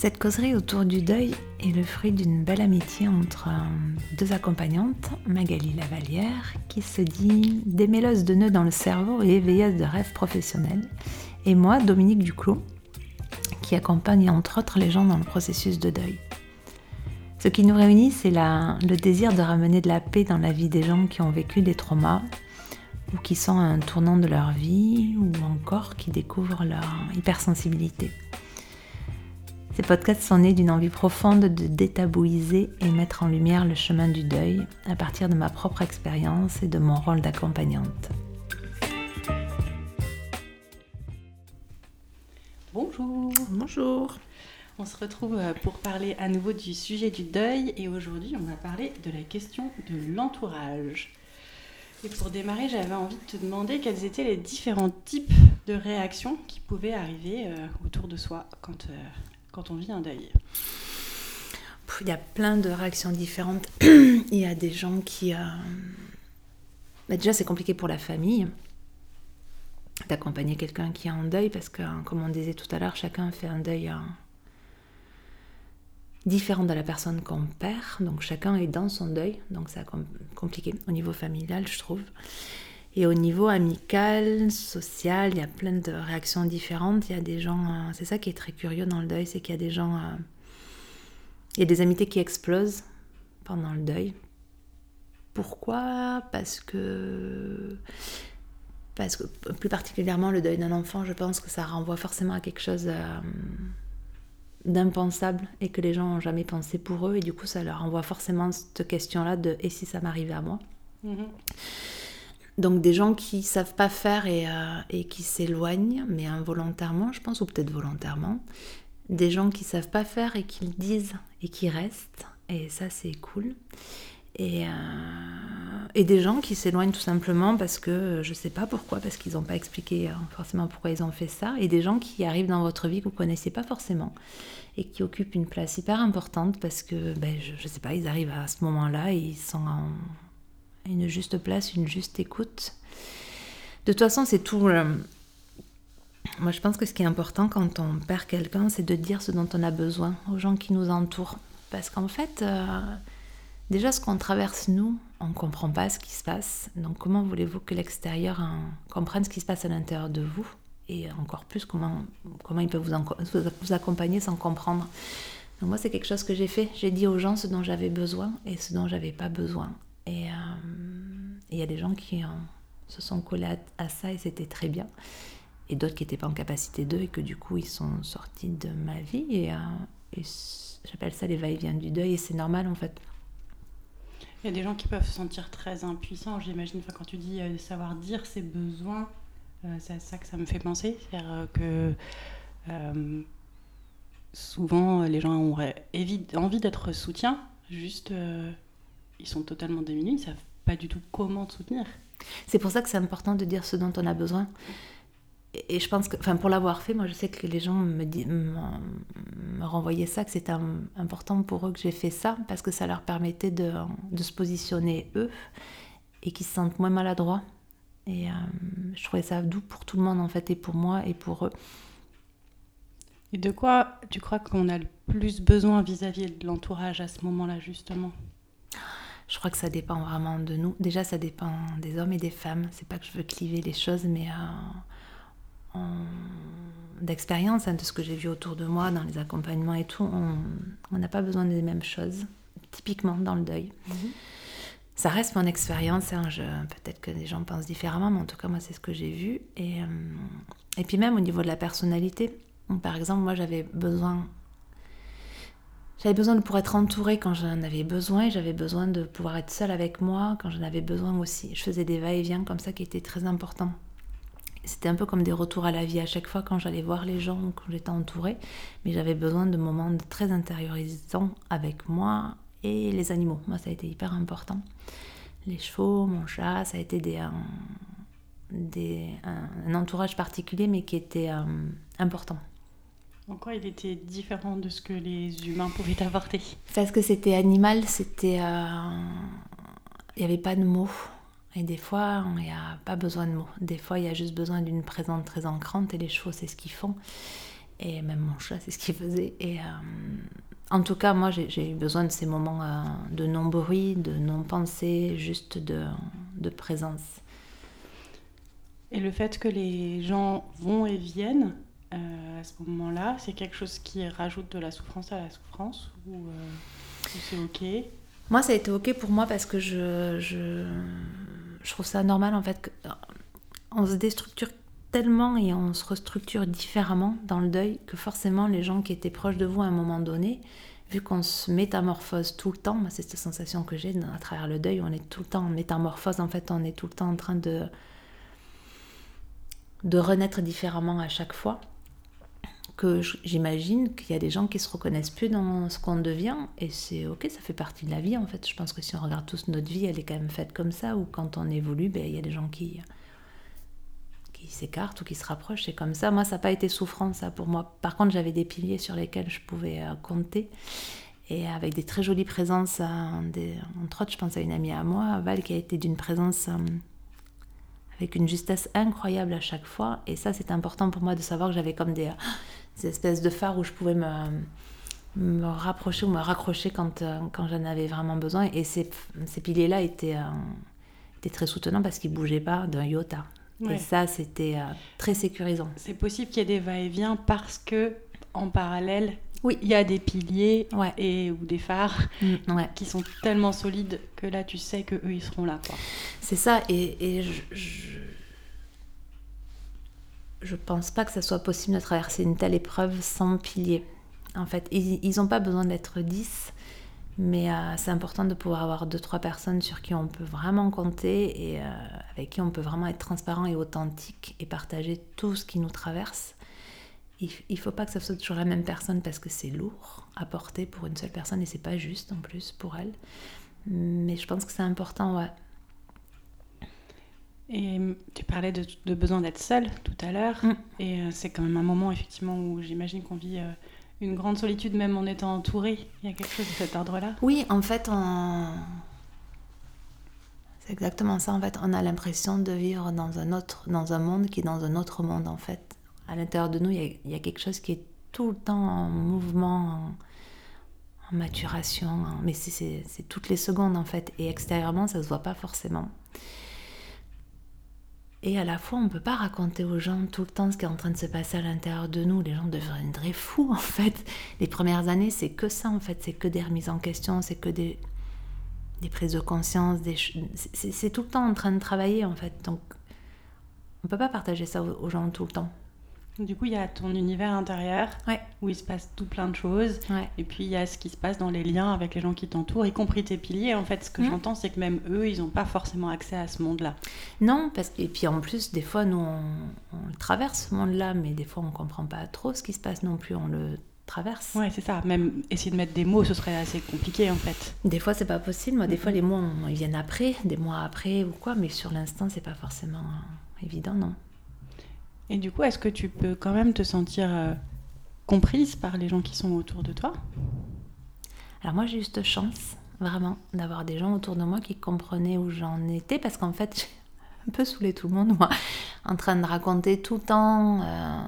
Cette causerie autour du deuil est le fruit d'une belle amitié entre euh, deux accompagnantes, Magali Lavalière, qui se dit démêleuse de nœuds dans le cerveau et éveilleuse de rêves professionnels, et moi, Dominique Duclos, qui accompagne entre autres les gens dans le processus de deuil. Ce qui nous réunit, c'est le désir de ramener de la paix dans la vie des gens qui ont vécu des traumas ou qui sont à un tournant de leur vie ou encore qui découvrent leur hypersensibilité. Ces podcasts sont nés d'une envie profonde de détabouiser et mettre en lumière le chemin du deuil à partir de ma propre expérience et de mon rôle d'accompagnante. Bonjour. Bonjour. On se retrouve euh, pour parler à nouveau du sujet du deuil et aujourd'hui on va parler de la question de l'entourage. Et pour démarrer, j'avais envie de te demander quels étaient les différents types de réactions qui pouvaient arriver euh, autour de soi quand euh, quand on vit un deuil Il y a plein de réactions différentes. Il y a des gens qui... Euh, bah, déjà, c'est compliqué pour la famille d'accompagner quelqu'un qui est en deuil parce que, comme on disait tout à l'heure, chacun fait un deuil euh, différent de la personne qu'on perd. Donc chacun est dans son deuil. Donc c'est compliqué au niveau familial, je trouve. Et au niveau amical, social, il y a plein de réactions différentes. Il y a des gens, euh, c'est ça qui est très curieux dans le deuil, c'est qu'il y a des gens, euh, il y a des amitiés qui explosent pendant le deuil. Pourquoi? Parce que, parce que plus particulièrement le deuil d'un enfant, je pense que ça renvoie forcément à quelque chose euh, d'impensable et que les gens n'ont jamais pensé pour eux. Et du coup, ça leur renvoie forcément cette question-là de et si ça m'arrivait à moi? Mm-hmm. Donc des gens qui savent pas faire euh, et, qui s'éloignent, mais involontairement, je pense, ou peut-être volontairement. Des gens qui savent pas faire et qui le disent et qui restent. Et ça, c'est cool. Et, euh, et, des gens qui s'éloignent tout simplement parce que je sais pas pourquoi, parce qu'ils n'ont pas expliqué euh, forcément pourquoi ils ont fait ça. Et des gens qui arrivent dans votre vie que vous connaissez pas forcément et qui occupent une place hyper importante parce que, ben, je, je sais pas, ils arrivent à ce moment-là et ils sont en une juste place, une juste écoute. De toute façon, c'est tout. Euh, moi, je pense que ce qui est important quand on perd quelqu'un, c'est de dire ce dont on a besoin aux gens qui nous entourent. Parce qu'en fait, euh, déjà, ce qu'on traverse, nous, on ne comprend pas ce qui se passe. Donc, comment voulez-vous que l'extérieur hein, comprenne ce qui se passe à l'intérieur de vous? Et encore plus, comment, comment il peut vous, accompagner sans comprendre? Moi, c'est quelque chose que j'ai fait. J'ai dit aux gens ce dont j'avais besoin et ce dont j'avais pas besoin. Et euh, il y a des gens qui se sont collés à, ça et c'était très bien. Et d'autres qui n'étaient pas en capacité d'eux et que du coup ils sont sortis de ma vie. Et, euh, j'appelle ça les va-et-vient du deuil et c'est normal en fait. Il y a des gens qui peuvent se sentir très impuissants, j'imagine. Enfin, quand tu dis euh, savoir dire ses besoins, c'est à ça que ça me fait penser. C'est-à-dire que souvent les gens ont envie d'être soutien, juste ils sont totalement démunis, ils savent pas du tout comment te soutenir. C'est pour ça que c'est important de dire ce dont on a besoin. Et je pense que, enfin, pour l'avoir fait, moi, je sais que les gens me, me, renvoyaient ça, que c'était important pour eux que j'ai fait ça, parce que ça leur permettait de, de se positionner eux et qu'ils se sentent moins maladroits. Et euh, je trouvais ça doux pour tout le monde, en fait, et pour moi et pour eux. Et de quoi tu crois qu'on a le plus besoin vis-à-vis -vis de l'entourage à ce moment-là, justement? Je crois que ça dépend vraiment de nous. Déjà, ça dépend des hommes et des femmes. C'est pas que je veux cliver les choses, mais euh, d'expérience, hein, de ce que j'ai vu autour de moi, dans les accompagnements et tout, on n'a pas besoin des mêmes choses, typiquement dans le deuil. Mhm. Ça reste mon expérience. Hein, Peut-être que les gens pensent différemment, mais en tout cas, moi, c'est ce que j'ai vu. Et, euh, et puis même au niveau de la personnalité. Par exemple, moi, j'avais besoin j'avais besoin de pouvoir être entourée quand j'en avais besoin j'avais besoin de pouvoir être seule avec moi quand j'en avais besoin aussi. Je faisais des va-et-vient comme ça qui étaient très importants. C'était un peu comme des retours à la vie à chaque fois quand j'allais voir les gens, quand j'étais entourée, mais j'avais besoin de moments très intériorisants avec moi et les animaux. Moi, ça a été hyper important. Les chevaux, mon chat, ça a été des, un, des, un, entourage particulier, mais qui était euh, important. En quoi il était différent de ce que les humains pouvaient apporter? Parce que c'était animal, c'était. Euh, il n'y avait pas de mots. Et des fois, il n'y a pas besoin de mots. Des fois, il y a juste besoin d'une présence très ancrante et les chevaux, c'est ce qu'ils font. Et même mon chat, c'est ce qu'il faisait. Et en tout cas, moi, j'ai eu besoin de ces moments de non-bruit, de non-pensée, juste de, de présence. Et le fait que les gens vont et viennent à ce moment-là, c'est quelque chose qui rajoute de la souffrance à la souffrance ou, c'est ok? Moi, ça a été ok pour moi parce que je, je, je trouve ça normal en fait. On se déstructure tellement et on se restructure différemment dans le deuil que forcément les gens qui étaient proches de vous à un moment donné, vu qu'on se métamorphose tout le temps, c'est cette sensation que j'ai à travers le deuil, on est tout le temps en métamorphose, en fait on est tout le temps en train de, de renaître différemment à chaque fois que j'imagine qu'il y a des gens qui se reconnaissent plus dans ce qu'on devient et c'est ok, ça fait partie de la vie en fait. Je pense que si on regarde tous notre vie, elle est quand même faite comme ça ou quand on évolue, ben, il y a des gens qui qui s'écartent ou qui se rapprochent, c'est comme ça. Moi, ça n'a pas été souffrant ça pour moi. Par contre, j'avais des piliers sur lesquels je pouvais euh, compter et avec des très jolies présences. Des, entre autres, je pense à une amie à moi, Val, qui a été d'une présence euh, avec une justesse incroyable à chaque fois. Et ça, c'est important pour moi de savoir que j'avais comme des, ces espèces de phares où je pouvais me, me rapprocher ou me raccrocher quand, euh, quand j'en avais vraiment besoin. Et ces, ces piliers-là étaient, euh, étaient très soutenants parce qu'ils ne bougeaient pas d'un iota. Et ça, c'était euh, très sécurisant. C'est possible qu'il y ait des va-et-vient parce que, en parallèle, oui. il y a des piliers et, ou des phares mm, qui sont tellement solides que là, tu sais qu'eux, ils seront là. C'est ça. Et, et je je pense pas que ça soit possible de traverser une telle épreuve sans pilier. En fait, ils n'ont pas besoin d'être 10, mais euh, c'est important de pouvoir avoir deux trois personnes sur qui on peut vraiment compter et euh, avec qui on peut vraiment être transparent et authentique et partager tout ce qui nous traverse. Il, ne faut pas que ça soit toujours la même personne parce que c'est lourd à porter pour une seule personne et c'est pas juste en plus pour elle. Mais je pense que c'est important, ouais, et tu parlais de, besoin d'être seul tout à l'heure. Mm. Et euh, c'est quand même un moment, effectivement, où j'imagine qu'on vit euh, une grande solitude, même en étant entouré. Il y a quelque chose de cet ordre-là? Oui, en fait, on... c'est exactement ça. En fait, on a l'impression de vivre dans un, autre, dans un monde qui est dans un autre monde, en fait. À l'intérieur de nous, il y, a, quelque chose qui est tout le temps en mouvement, en, maturation. Mais c'est toutes les secondes, en fait. Et extérieurement, ça se voit pas forcément. Et à la fois, on ne peut pas raconter aux gens tout le temps ce qui est en train de se passer à l'intérieur de nous. Les gens deviendraient fous, en fait. Les premières années, c'est que ça, en fait. C'est que des remises en question, c'est que des, des prises de conscience. C'est tout le temps en train de travailler, en fait. Donc, on ne peut pas partager ça aux gens tout le temps. Du coup, il y a ton univers intérieur où il se passe tout plein de choses. Et puis, il y a ce qui se passe dans les liens avec les gens qui t'entourent, y compris tes piliers. En fait, ce que mmh. j'entends, c'est que même eux, ils n'ont pas forcément accès à ce monde-là. Non, parce que, et puis en plus, des fois, nous, on, traverse ce monde-là, mais des fois, on ne comprend pas trop ce qui se passe non plus. On le traverse. Ouais, c'est ça. Même essayer de mettre des mots, ce serait assez compliqué, en fait. Des fois, c'est pas possible. Moi, des fois, les mots, ils viennent après, des mois après ou quoi, mais sur l'instant, c'est pas forcément évident, non. Et du coup, est-ce que tu peux quand même te sentir euh, comprise par les gens qui sont autour de toi? Alors moi, j'ai juste chance, vraiment, d'avoir des gens autour de moi qui comprenaient où j'en étais, parce qu'en fait, j'ai un peu saoulé tout le monde, moi, en train de raconter tout le temps euh,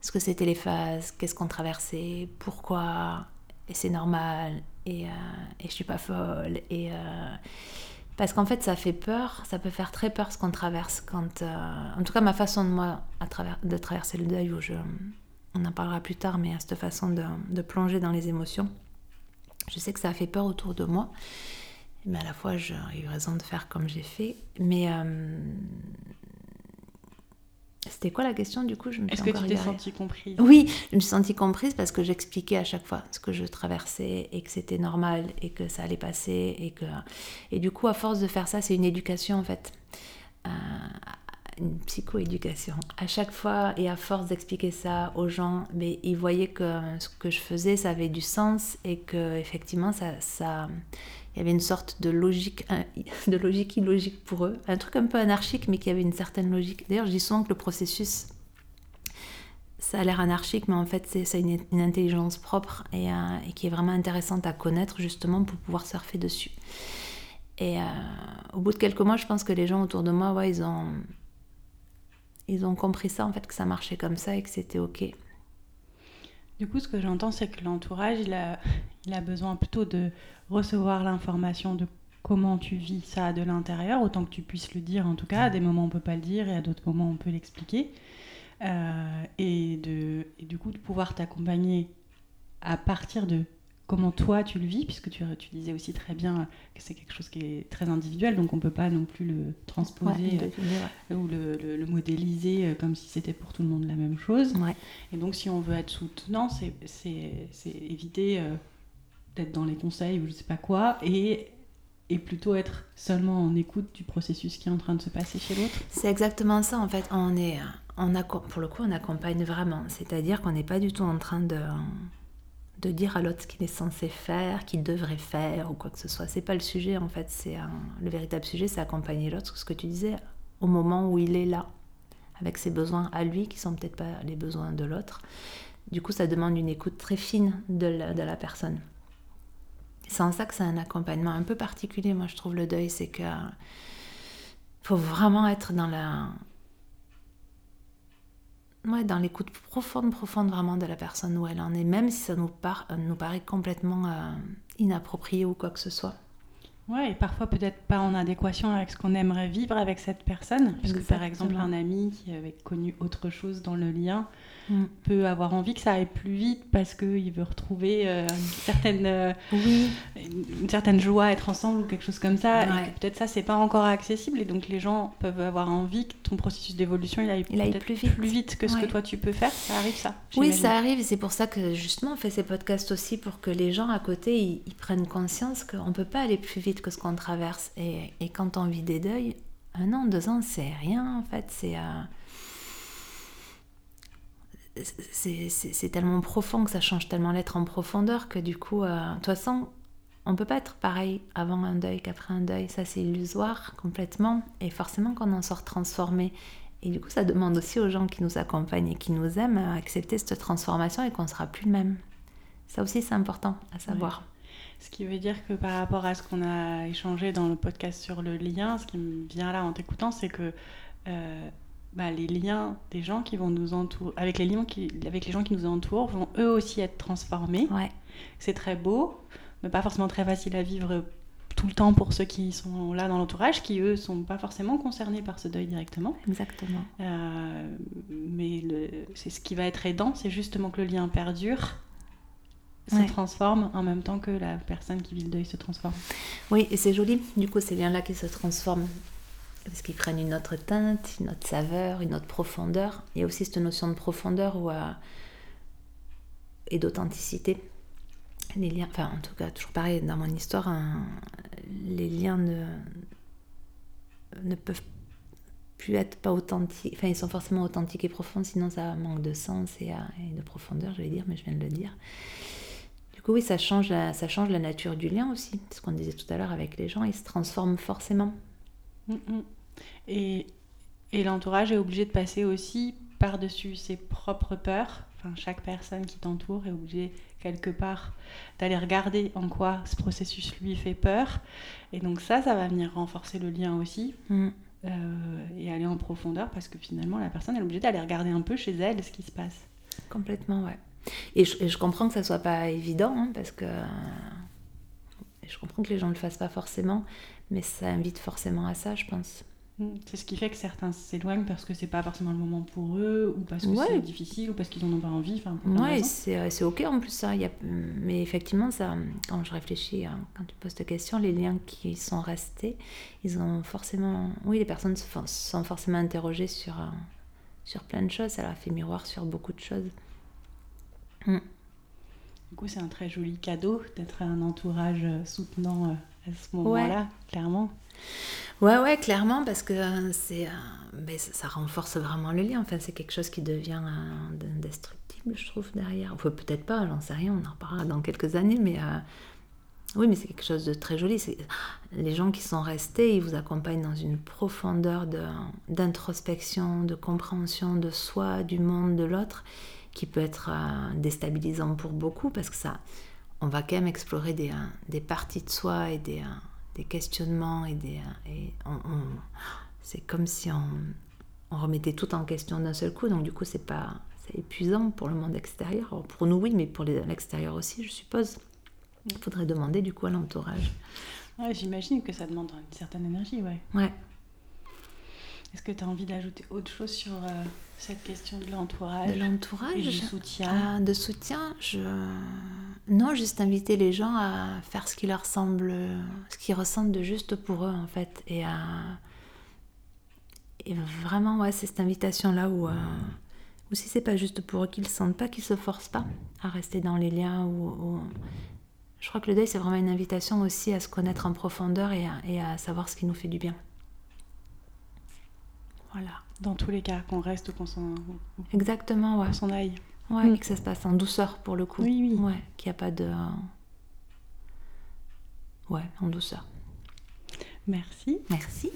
ce que c'était les phases, qu'est-ce qu'on traversait, pourquoi, et c'est normal, et, euh, et je suis pas folle, et... Parce qu'en fait, ça fait peur, ça peut faire très peur ce qu'on traverse. Quand, euh, en tout cas, ma façon de moi de traverser le deuil, où on en parlera plus tard, mais à cette façon de, de, plonger dans les émotions, je sais que ça a fait peur autour de moi. Mais à la fois, j'ai eu raison de faire comme j'ai fait. Mais euh, c'était quoi la question du coup? Est-ce que tu t'es sentie comprise? Oui, je me suis sentie comprise parce que j'expliquais à chaque fois ce que je traversais et que c'était normal et que ça allait passer et que et du coup à force de faire ça, c'est une éducation en fait, euh, une psychoéducation. À chaque fois et à force d'expliquer ça aux gens, mais ils voyaient que ce que je faisais, ça avait du sens et que effectivement ça, ça il y avait une sorte de logique, de logique illogique pour eux, un truc un peu anarchique, mais qui avait une certaine logique. D'ailleurs, je dis souvent que le processus, ça a l'air anarchique, mais en fait, c'est une, une, intelligence propre et, euh, et, qui est vraiment intéressante à connaître justement pour pouvoir surfer dessus. Et euh, au bout de quelques mois, je pense que les gens autour de moi, ouais, ils ont, ils ont compris ça, en fait, que ça marchait comme ça et que c'était ok. Du coup, ce que j'entends, c'est que l'entourage, il a, il a besoin plutôt de recevoir l'information de comment tu vis ça de l'intérieur, autant que tu puisses le dire en tout cas. À des moments, on peut pas le dire et à d'autres moments, on peut l'expliquer. Euh, et, de, et du coup, de pouvoir t'accompagner à partir de comment toi tu le vis, puisque tu, tu disais aussi très bien que c'est quelque chose qui est très individuel, donc on ne peut pas non plus le transposer euh, ou le, le, modéliser euh, comme si c'était pour tout le monde la même chose. Et donc si on veut être soutenant, c'est éviter d'être dans les conseils ou je sais pas quoi, et et plutôt être seulement en écoute du processus qui est en train de se passer chez l'autre C'est exactement ça en fait. On est, on a, pour le coup, on accompagne vraiment. C'est-à-dire qu'on n'est pas du tout en train de, de dire à l'autre ce qu'il est censé faire, qu'il devrait faire ou quoi que ce soit. C'est pas le sujet en fait. C'est le véritable sujet, c'est accompagner l'autre. Ce que tu disais, au moment où il est là, avec ses besoins à lui qui sont peut-être pas les besoins de l'autre. Du coup, ça demande une écoute très fine de de la personne. C'est en ça que c'est un accompagnement un peu particulier, moi je trouve le deuil, c'est que faut vraiment être dans la dans l'écoute profonde, profonde vraiment de la personne où elle en est, même si ça nous, nous paraît complètement euh, inapproprié ou quoi que ce soit. Ouais, et parfois peut-être pas en adéquation avec ce qu'on aimerait vivre avec cette personne. Parce que par exemple, un ami qui avait connu autre chose dans le lien mm. peut avoir envie que ça aille plus vite parce qu'il veut retrouver euh, une, certaine, euh, oui. une, certaine joie à être ensemble ou quelque chose comme ça. Et peut-être ça, c'est pas encore accessible. Et donc les gens peuvent avoir envie que ton processus d'évolution il aille, plus, vite. plus vite que ce que toi tu peux faire. Ça arrive ça Oui, ça arrive. Et c'est pour ça que justement on fait ces podcasts aussi pour que les gens à côté ils, ils prennent conscience qu'on peut pas aller plus vite que ce qu'on traverse. Et, quand on vit des deuils, un an, deux ans, c'est rien en fait. C'est euh, c'est tellement profond que ça change tellement l'être en profondeur que du coup, euh, de toute façon, on peut pas être pareil avant un deuil qu'après un deuil. Ça, c'est illusoire complètement. Et forcément qu'on en sort transformé. Et du coup, ça demande aussi aux gens qui nous accompagnent et qui nous aiment à accepter cette transformation et qu'on sera plus le même. Ça aussi, c'est important à savoir. Ce qui veut dire que par rapport à ce qu'on a échangé dans le podcast sur le lien, ce qui me vient là en t'écoutant, c'est que euh, bah, les liens des gens qui vont nous entourer, avec les liens qui, avec les gens qui nous entourent, vont eux aussi être transformés. Ouais. C'est très beau, mais pas forcément très facile à vivre tout le temps pour ceux qui sont là dans l'entourage, qui eux sont pas forcément concernés par ce deuil directement. Exactement. Euh, mais c'est ce qui va être aidant, c'est justement que le lien perdure se transforme en même temps que la personne qui vit le deuil se transforme. Oui, et c'est joli. Du coup, c'est bien là qu'ils se transforment. Parce qu'ils prennent une autre teinte, une autre saveur, une autre profondeur. Il y a aussi cette notion de profondeur euh, et d'authenticité. Les liens, enfin en tout cas, toujours pareil, dans mon histoire, les liens ne, ne peuvent plus être pas authentiques. Enfin, ils sont forcément authentiques et profonds, sinon ça manque de sens et, et de profondeur, je vais dire, mais je viens de le dire oui, ça change, la, ça change la nature du lien aussi. Ce qu'on disait tout à l'heure avec les gens, ils se transforment forcément. Mm, mm. Et, et l'entourage est obligé de passer aussi par-dessus ses propres peurs. Enfin, chaque personne qui t'entoure est obligée quelque part d'aller regarder en quoi ce processus lui fait peur. Et donc ça, ça va venir renforcer le lien aussi. Mm. Euh, et aller en profondeur parce que finalement la personne est obligée d'aller regarder un peu chez elle ce qui se passe. Complètement, ouais. Et je, comprends que ça soit pas évident, hein, parce que je comprends que les gens ne le fassent pas forcément, mais ça invite forcément à ça, je pense. Mm. C'est ce qui fait que certains s'éloignent parce que c'est pas forcément le moment pour eux, ou parce que c'est difficile, ou parce qu'ils en ont pas envie. Ouais, euh, c'est ok en plus ça. Y a... Mais effectivement, ça, quand je réfléchis, hein, quand tu poses cette question, les liens qui sont restés, ils ont forcément. Oui, les personnes se sont forcément interrogées sur, euh, sur plein de choses. Ça leur a fait miroir sur beaucoup de choses. Mm. Du coup, c'est un très joli cadeau d'être un entourage euh, soutenant euh, à ce moment-là, clairement. Ouais, ouais, clairement, parce que euh, c'est, ben, ça, renforce vraiment le lien. Enfin, c'est quelque chose qui devient indestructible, je trouve, derrière. Enfin, peut-être pas, j'en sais rien, on en reparlera dans quelques années, mais oui, mais c'est quelque chose de très joli. C'est... Les gens qui sont restés, ils vous accompagnent dans une profondeur de, d'introspection, de compréhension de soi, du monde, de l'autre qui peut être euh, déstabilisant pour beaucoup parce que ça, on va quand même explorer des, euh, des parties de soi et des, euh, des questionnements et des. Et c'est comme si on, on, remettait tout en question d'un seul coup, donc du coup, c'est pas, c'est épuisant pour le monde extérieur. pour nous, oui, mais pour l'extérieur aussi, je suppose. Il faudrait demander du coup à l'entourage. Ouais, j'imagine que ça demande une certaine énergie, ouais. Ouais. Est-ce que tu as envie d'ajouter autre chose sur euh, cette question de l'entourage De l'entourage Du soutien ah, De soutien, je... Non, juste inviter les gens à faire ce qui leur semble, ce qu'ils ressentent de juste pour eux, en fait. Et à... Et vraiment, ouais, c'est cette invitation-là où... Euh, ou si c'est pas juste pour eux qu'ils ne sentent pas, qu'ils se forcent pas à rester dans les liens ou, je crois que le deuil c'est vraiment une invitation aussi à se connaître en profondeur et à savoir ce qui nous fait du bien. Voilà. Dans tous les cas, qu'on reste ou qu'on s'en Exactement, ouais. s'en aille. Ouais, mm. et que ça se passe en douceur pour le coup. Oui, oui. Ouais, qu'il n'y a pas de. Ouais, en douceur. Merci. Merci.